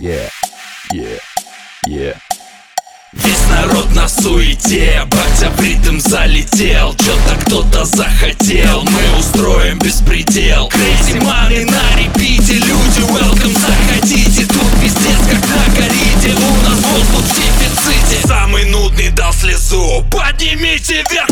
Yeah, yeah, yeah. Весь народ на суете, батя в ритм залетел. Чё-то кто-то захотел, мы устроим беспредел. Crazy money на репите, люди welcome заходите. Тут пиздец как на кориде, у нас воздух в дефиците. Самый нудный дал слезу, поднимите вверх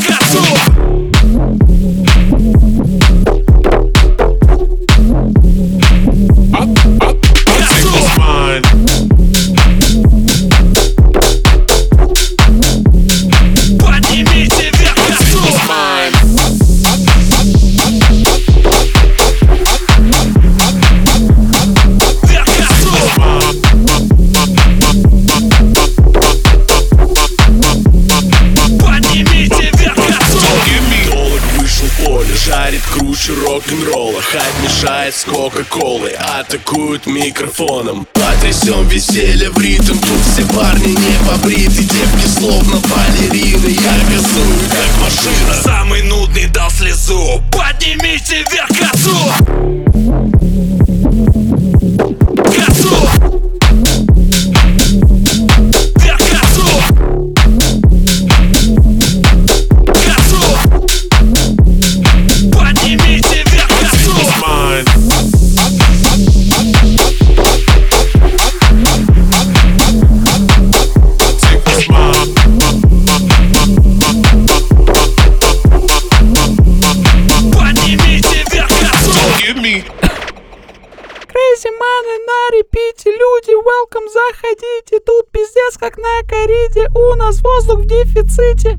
поле, жарит круче рок-н-ролла Хайп мешает с кока-колой, атакуют микрофоном. Потрясем веселье в ритм, тут все парни не побриты. Девки словно балерины, я газую как машина. Самый нудный дал слезу. Поднимите вверх косу на репите, люди, welcome, заходите. Тут пиздец как на кориде, у нас воздух в дефиците